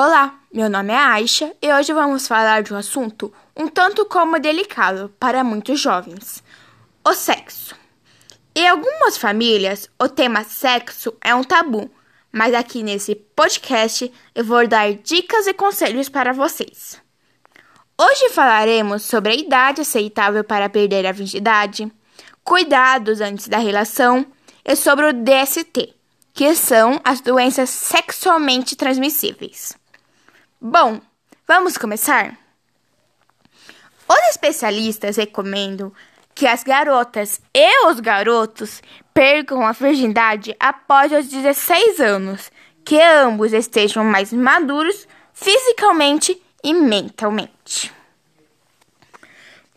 Olá, meu nome é Aisha e hoje vamos falar de um assunto um tanto como delicado para muitos jovens: o sexo. Em algumas famílias, o tema sexo é um tabu, mas aqui nesse podcast eu vou dar dicas e conselhos para vocês. Hoje falaremos sobre a idade aceitável para perder a virgindade, cuidados antes da relação e sobre o DST, que são as doenças sexualmente transmissíveis. Bom, vamos começar? Os especialistas recomendam que as garotas e os garotos percam a virgindade após os 16 anos, que ambos estejam mais maduros fisicamente e mentalmente.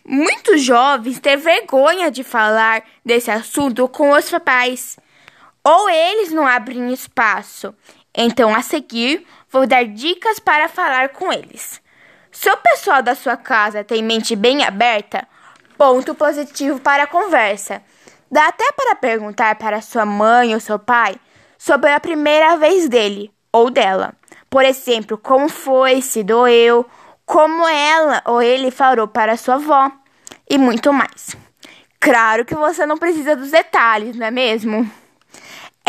Muitos jovens têm vergonha de falar desse assunto com os pais ou eles não abrem espaço. Então, a seguir, vou dar dicas para falar com eles. Se o pessoal da sua casa tem mente bem aberta, ponto positivo para a conversa. Dá até para perguntar para sua mãe ou seu pai sobre a primeira vez dele ou dela. Por exemplo, como foi, se doeu, como ela ou ele falou para sua avó e muito mais. Claro que você não precisa dos detalhes, não é mesmo?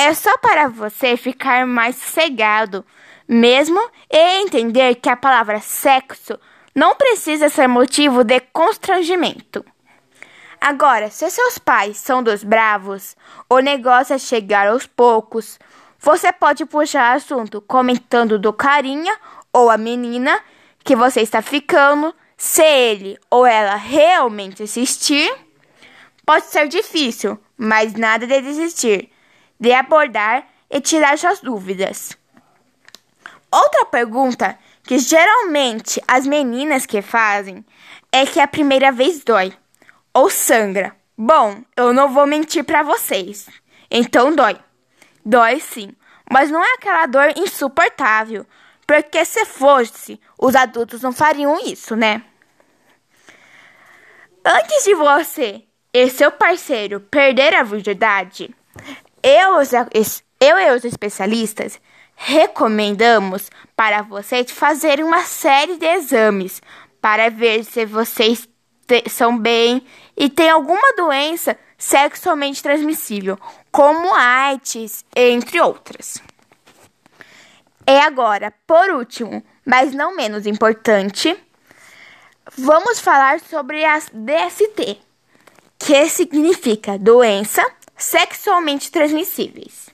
É só para você ficar mais sossegado mesmo e entender que a palavra sexo não precisa ser motivo de constrangimento. Agora, se seus pais são dos bravos, o negócio é chegar aos poucos. Você pode puxar assunto comentando do carinha ou a menina que você está ficando, se ele ou ela realmente insistir. Pode ser difícil, mas nada de desistir de abordar e tirar suas dúvidas. Outra pergunta que geralmente as meninas que fazem é que a primeira vez dói ou sangra. Bom, eu não vou mentir para vocês. Então dói. Dói sim, mas não é aquela dor insuportável, porque se fosse, os adultos não fariam isso, né? Antes de você e seu parceiro perder a virgindade, eu, eu e os especialistas recomendamos para vocês fazerem uma série de exames para ver se vocês são bem e têm alguma doença sexualmente transmissível, como AIDS, entre outras. E agora, por último, mas não menos importante, vamos falar sobre as DST, que significa doença sexualmente transmissíveis.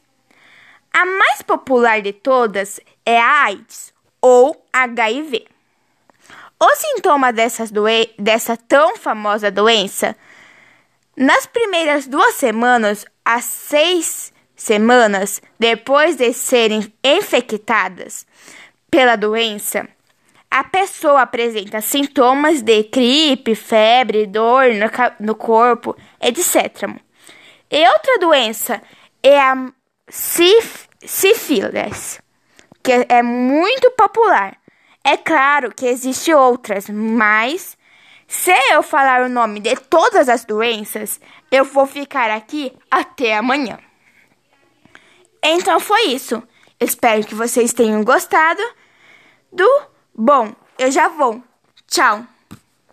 A mais popular de todas é a AIDS ou HIV. O sintoma dessas dessa tão famosa doença, nas primeiras duas semanas a seis semanas depois de serem infectadas pela doença, a pessoa apresenta sintomas de gripe, febre, dor no, no corpo, etc. E outra doença é a sif sífilis, que é muito popular. É claro que existem outras, mas se eu falar o nome de todas as doenças, eu vou ficar aqui até amanhã. Então foi isso. Espero que vocês tenham gostado do Bom, eu já vou. Tchau.